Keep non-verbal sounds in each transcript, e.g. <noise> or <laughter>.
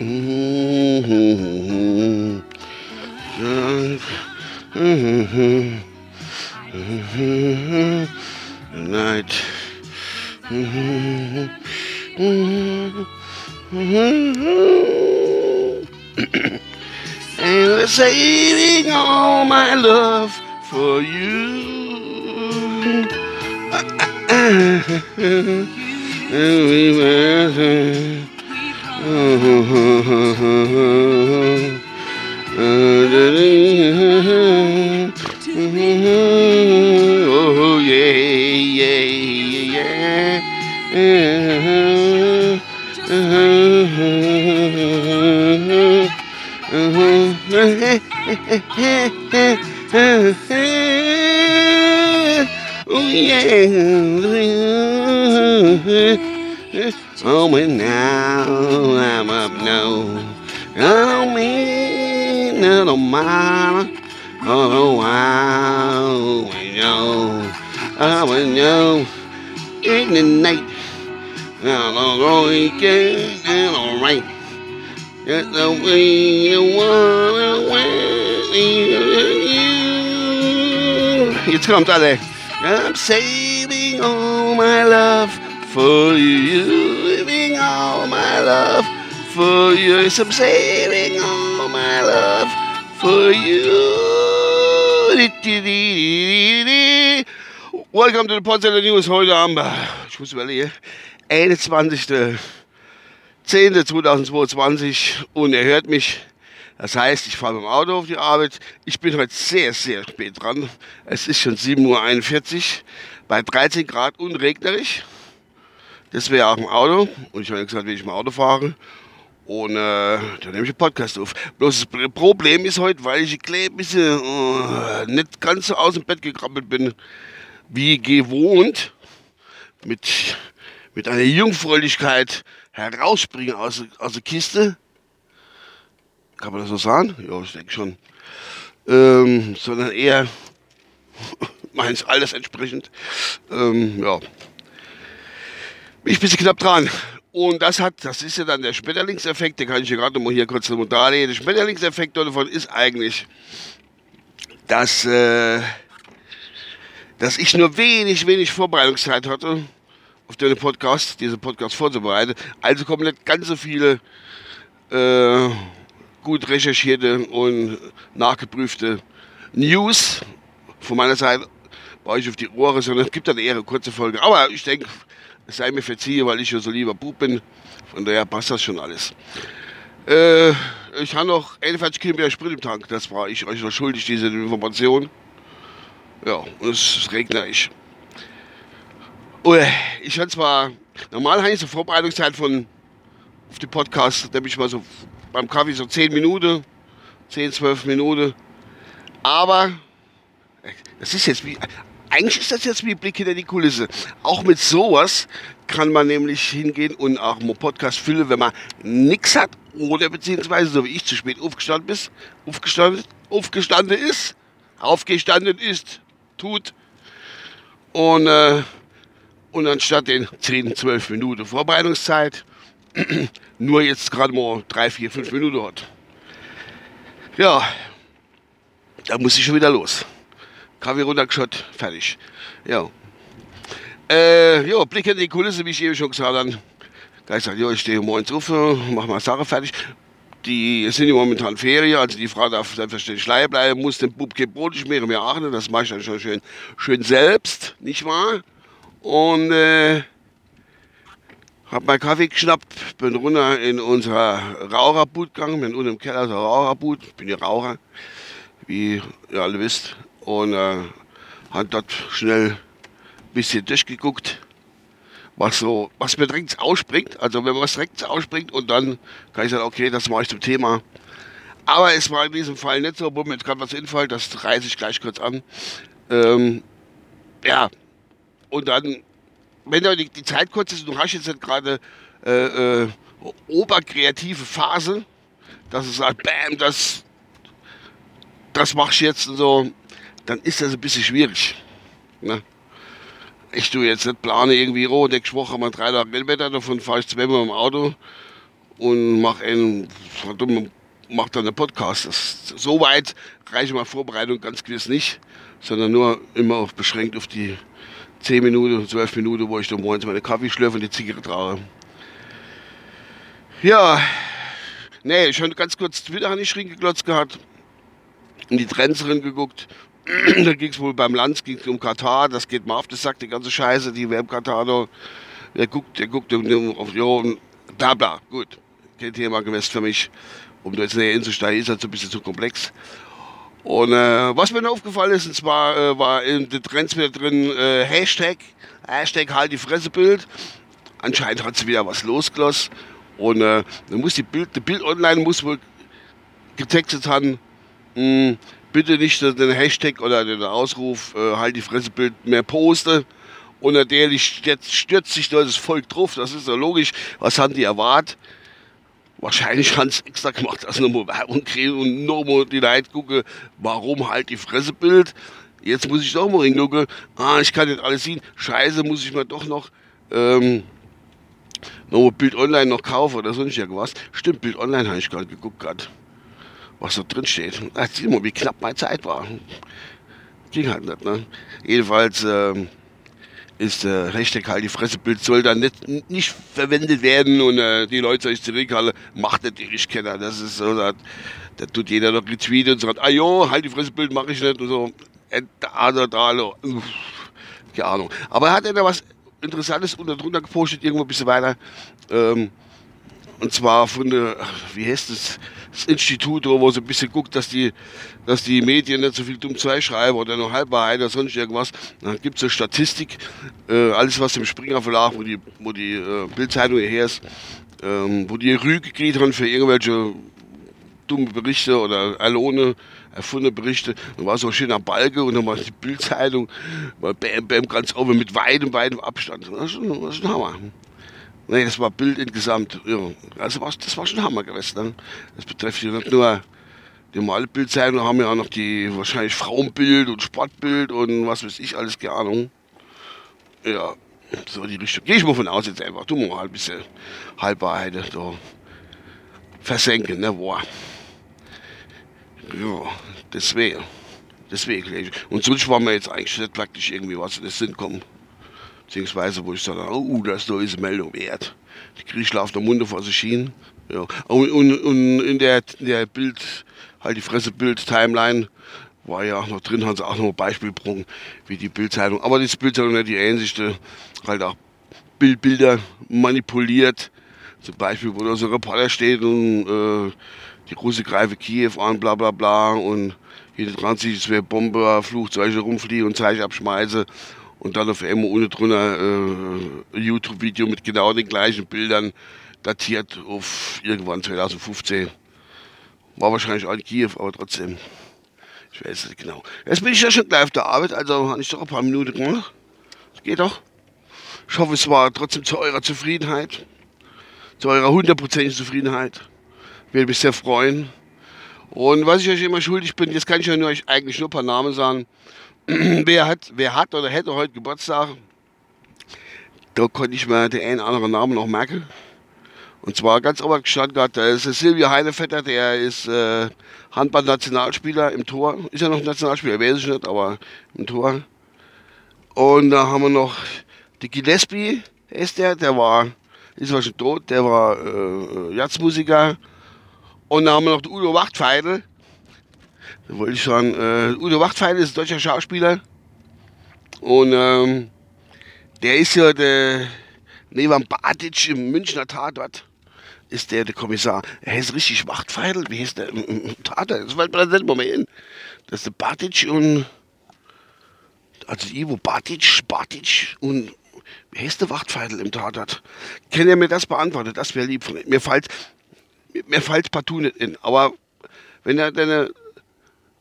Night. and saving all my love for you. <laughs> Oh yeah, yeah, yeah. Oh yeah. Oh, but now I'm up now. I don't mean I don't. Oh, wow. I will know in the night. I'm going to get alright. That's the way you wanna want you. Jetzt kommt alle. I'm saving all my love for you. Saving all my love for you. Yes, I'm saving all my love for you. Welcome to the Potsdamer News heute am, ich muss überlegen, 21.10.2022 und er hört mich. Das heißt, ich fahre mit dem Auto auf die Arbeit. Ich bin heute sehr, sehr spät dran. Es ist schon 7.41 Uhr bei 13 Grad und regnerisch. Das wäre auch im Auto. Und ich habe gesagt, wenn ich im Auto fahre. Und äh, dann nehme ich einen Podcast auf. Bloß das Problem ist heute, weil ich ein bisschen äh, nicht ganz so aus dem Bett gekrabbelt bin, wie gewohnt. Mit, mit einer Jungfräulichkeit herausspringen aus, aus der Kiste. Kann man das so sagen? Ja, ich denke schon. Ähm, sondern eher <laughs> meines Alters entsprechend. Ähm, ja. Bin ich bisschen knapp dran. Und das hat, das ist ja dann der Schmetterlingseffekt, den kann ich hier gerade mal hier kurz darlegen. Der Schmetterlingseffekt davon ist eigentlich, dass, äh, dass ich nur wenig, wenig Vorbereitungszeit hatte, auf den Podcast, diesen Podcast vorzubereiten. Also kommen nicht ganz so viele äh, gut recherchierte und nachgeprüfte News von meiner Seite bei euch auf die Ohren, sondern es gibt dann eher eine kurze Folge. Aber ich denke, sei mir verziehen, weil ich ja so lieber Bub bin. Von daher passt das schon alles. Äh, ich habe noch 41 Kilometer Sprit im Tank. Das war ich euch noch schuldig, diese Information. Ja, und es ist regnerisch. Und ich hatte zwar, normal habe ich so Vorbereitungszeit von auf die Podcast, nämlich mal so beim Kaffee so 10 Minuten, 10, 12 Minuten. Aber das ist jetzt wie, eigentlich ist das jetzt wie Blick hinter die Kulisse. Auch mit sowas kann man nämlich hingehen und auch einen Podcast füllen, wenn man nichts hat oder beziehungsweise, so wie ich, zu spät aufgestanden ist, aufgestanden, aufgestanden ist, aufgestanden ist, tut. Und, äh, und anstatt den 10, 12 Minuten Vorbereitungszeit, <clears throat> nur jetzt gerade mal 3, 4, 5 Minuten hat. Ja, da muss ich schon wieder los. Kaffee runtergeschaut, fertig. Ja. Äh, ja, Blick in die Kulisse, wie ich eben schon gesagt habe. Ich gesagt, ja, ich stehe morgens auf, mach mal Sache fertig. Die sind ja momentan Ferien, also die Frau darf selbstverständlich schleier bleiben, muss den Bub kein Brot schmieren, mir achten, das mache ich dann schon schön, schön selbst, nicht wahr? Und äh, hab meinen Kaffee geschnappt, bin runter in unser Raucherbut gegangen, bin unten im Keller Raucherbut, ich bin ja Raucher, wie ihr alle wisst und äh, hat dort schnell ein bisschen durchgeguckt, was so, was mir direkt ausspringt. Also wenn man was direkt ausspringt und dann kann ich sagen, okay, das mache ich zum Thema. Aber es war in diesem Fall nicht so, obwohl mir jetzt gerade was infällt, das reiße ich gleich kurz an. Ähm, ja, und dann, wenn da die, die, Zeit kurz ist, du hast jetzt gerade äh, äh, oberkreative Phase, dass es sagt, bam, das, das machst du jetzt und so, dann ist das ein bisschen schwierig. Ne? Ich tue jetzt nicht plane irgendwie, oh, nächste Woche mal drei Kilometer, davon fahre ich zweimal im Auto und mache einen, mach dann einen Podcast. Das, so weit reiche meine Vorbereitung ganz gewiss nicht, sondern nur immer auf, beschränkt auf die 10 Minuten, 12 Minuten, wo ich dann morgens meine Kaffee schlürfe und die Zigarette rauche. Ja, nee, ich habe ganz kurz Twitter nicht reingeglotzt gehabt, in die Trends geguckt. <clears throat> da ging es wohl beim Land ging's um Katar, das geht mal auf, das sagt die ganze Scheiße, die WM Katar, der guckt, der guckt auf, und bla bla, gut, kein Thema gewesen für mich, um da jetzt näher hinzusteigen, ist halt so ein bisschen zu komplex. Und äh, was mir noch aufgefallen ist, und zwar äh, war in den Trends wieder drin äh, Hashtag, Hashtag halt die Fressebild. Anscheinend hat sie wieder was losgelassen. Und äh, dann muss die Bild, die Bild online muss wohl getextet haben, mh, hm, bitte nicht den Hashtag oder den Ausruf äh, halt die Fressebild mehr poste. Und natürlich stürzt sich da das Volk drauf, das ist ja logisch. Was haben die erwartet? Wahrscheinlich haben sie extra gemacht, dass nochmal Werbung kriegen und nochmal die Leute gucken, warum halt die Fressebild. Jetzt muss ich doch mal hingucken. Ah, ich kann nicht alles sehen. Scheiße, muss ich mir doch noch ähm, nochmal Bild Online noch kaufen oder sonst irgendwas. Stimmt, Bild Online habe ich gerade geguckt gerade. Was da drin steht. Ach, sieh mal, wie knapp meine Zeit war. Ging halt nicht, ne? Jedenfalls, ähm, ist äh, Hashtag halt die Fressebild soll dann nicht, nicht verwendet werden und äh, die Leute sich zurückhalten, macht natürlich keiner. Das ist so, da, da tut jeder noch retweeten und sagt, ah jo, halt die Fressebild mache ich nicht und so. Da, da, da, keine Ahnung. Aber er hat ja da was Interessantes unter drunter gepostet, irgendwo ein bisschen weiter. Ähm, und zwar von der, wie heißt das, das Institut, wo so ein bisschen guckt, dass die, dass die Medien nicht so viel dumm schreiben oder noch Halbwahrheit oder sonst irgendwas. Dann gibt es eine Statistik, äh, alles was im Springer Verlag, wo die, wo die äh, Bildzeitung her ist, ähm, wo die Rüge gekriegt haben für irgendwelche dumme Berichte oder Alone erfundene Berichte. Da war so ein schöner Balke und dann war die Bildzeitung, war bam, ganz oben mit weitem, weitem Abstand. Das ist ein Hammer. Nee, das war Bild insgesamt. Ja. Also das war schon Hammer gewesen. Ne? Das betrifft ja nicht nur die normale Bildzeitung, haben ja auch noch die wahrscheinlich Frauenbild und Sportbild und was weiß ich, alles keine Ahnung. Ja, so die Richtung. Gehe ich mal von aus jetzt einfach. Du mal ein bisschen Halbwahrheit da versenken, ne? Boah. Ja, deswegen. Deswegen. Und sonst war mir jetzt eigentlich nicht praktisch irgendwie was in den Sinn kommen. Beziehungsweise, wo ich sage, oh, das ist eine Meldung wert. Die ich auf der Munde vor sich hin. Ja. Und, und, und in der, der Bild, halt die Fresse-Bild-Timeline, war ja auch noch drin, haben sie auch noch ein Beispiel gebrungen, wie die Bildzeitung. Aber die Bildzeitung nicht die einzigste, halt auch Bildbilder manipuliert. Zum Beispiel, wo da so ein Reporter steht und äh, die Russe greife Kiew an, bla bla bla. Und jede 20 wäre Bomber, Flugzeuge rumfliegen und Zeichen abschmeiße und dann auf einmal ohne drunter äh, YouTube-Video mit genau den gleichen Bildern datiert auf irgendwann 2015. War wahrscheinlich auch in Kiew, aber trotzdem. Ich weiß nicht genau. Jetzt bin ich ja schon gleich auf der Arbeit, also habe ich doch ein paar Minuten gemacht. Das geht doch. Ich hoffe, es war trotzdem zu eurer Zufriedenheit. Zu eurer hundertprozentigen Zufriedenheit. Würde mich sehr freuen. Und was ich euch immer schuldig bin, jetzt kann ich euch eigentlich nur ein paar Namen sagen. <clears throat> wer, hat, wer hat oder hätte heute Geburtstag? Da konnte ich mir den einen oder anderen Namen noch merken. Und zwar ganz oben gehabt, da ist Silvio Heinevetter, der ist äh, Handball-Nationalspieler im Tor. Ist ja noch Nationalspieler, weiß ich nicht, aber im Tor. Und da haben wir noch die Gillespie, ist der, der war, ist war schon tot, der war äh, Jazzmusiker. Und dann haben wir noch den Udo Wachtfeidel, da wollte ich sagen, äh, Udo Wachtfeil ist ein deutscher Schauspieler. Und ähm, der ist ja der neben Badic im Münchner Tatort. Ist der der Kommissar. Er heißt richtig Wachtfeil. Wie heißt der im, Tatort? Das fällt mir dann nicht mehr hin. Das ist der Badic und. Also Ivo Badic, Badic und. Wie heißt der Wachtfeil im Tatort? Kann er mir das beantworten? Das wäre lieb von. Mir fällt, mir fällt partout nicht in. Aber wenn er deine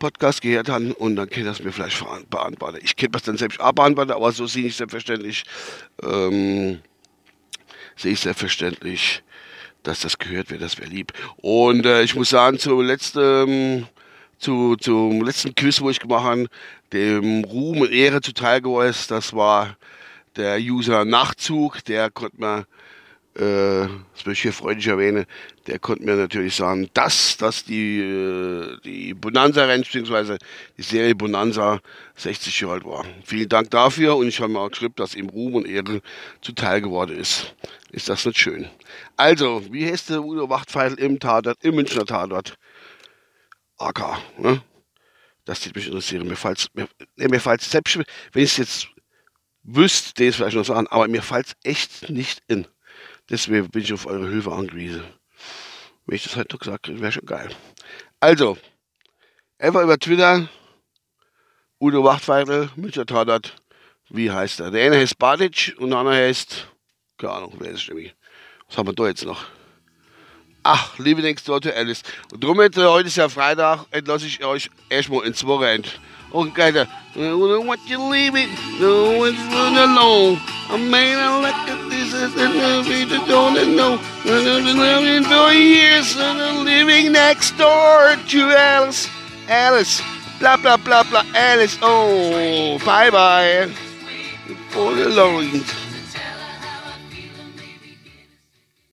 Podcast gehört haben und dann kann das mir vielleicht beantworten. Ich kann das dann selbst auch beantworten, aber so sehe ich selbstverständlich, ähm, sehe ich selbstverständlich, dass das gehört wird, das wäre lieb. Und äh, ich muss sagen, zum letzten, zu, zum letzten Quiz, wo ich gemacht habe, dem Ruhm und Ehre zuteil geworden ist, das war der User Nachtzug, der konnte mir äh, das möchte ich hier freundlich erwähnen, der konnte mir natürlich sagen, dass, dass die, äh, die Bonanza-Rennen, beziehungsweise die Serie Bonanza 60 Jahre alt war. Vielen Dank dafür und ich habe mir auch geschrieben, dass ihm Ruhm und Ehre zuteil geworden ist. Ist das nicht schön? Also, wie heißt der Udo Wachtfeitel im Tatort, im Münchner Tatort? AK, ne? Das wird mich interessieren. Mir fällt mir, ne, mir selbst, wenn ich es jetzt wüsste, es vielleicht noch sagen, aber mir fällt es echt nicht in. Deswegen bin ich auf eure Hilfe angewiesen. Wenn ich das heute noch gesagt hätte, wäre schon geil. Also, einfach über Twitter, Udo Wachtweitel, Münchner Tatort, wie heißt er? Der eine heißt Badic und der andere heißt, keine Ahnung, wer ist nämlich. Was haben wir da jetzt noch? Ach, liebe Next Door to Alice. Und darum, äh, heute ist ja Freitag, entlasse ich euch erstmal ins Wochenende. Und geil, what you leave it, no one's alone. I made a at this as a movie that don't know. And for years and I'm living next door to Alice. Alice, blah blah blah blah, Alice. Oh, bye bye. For the loins.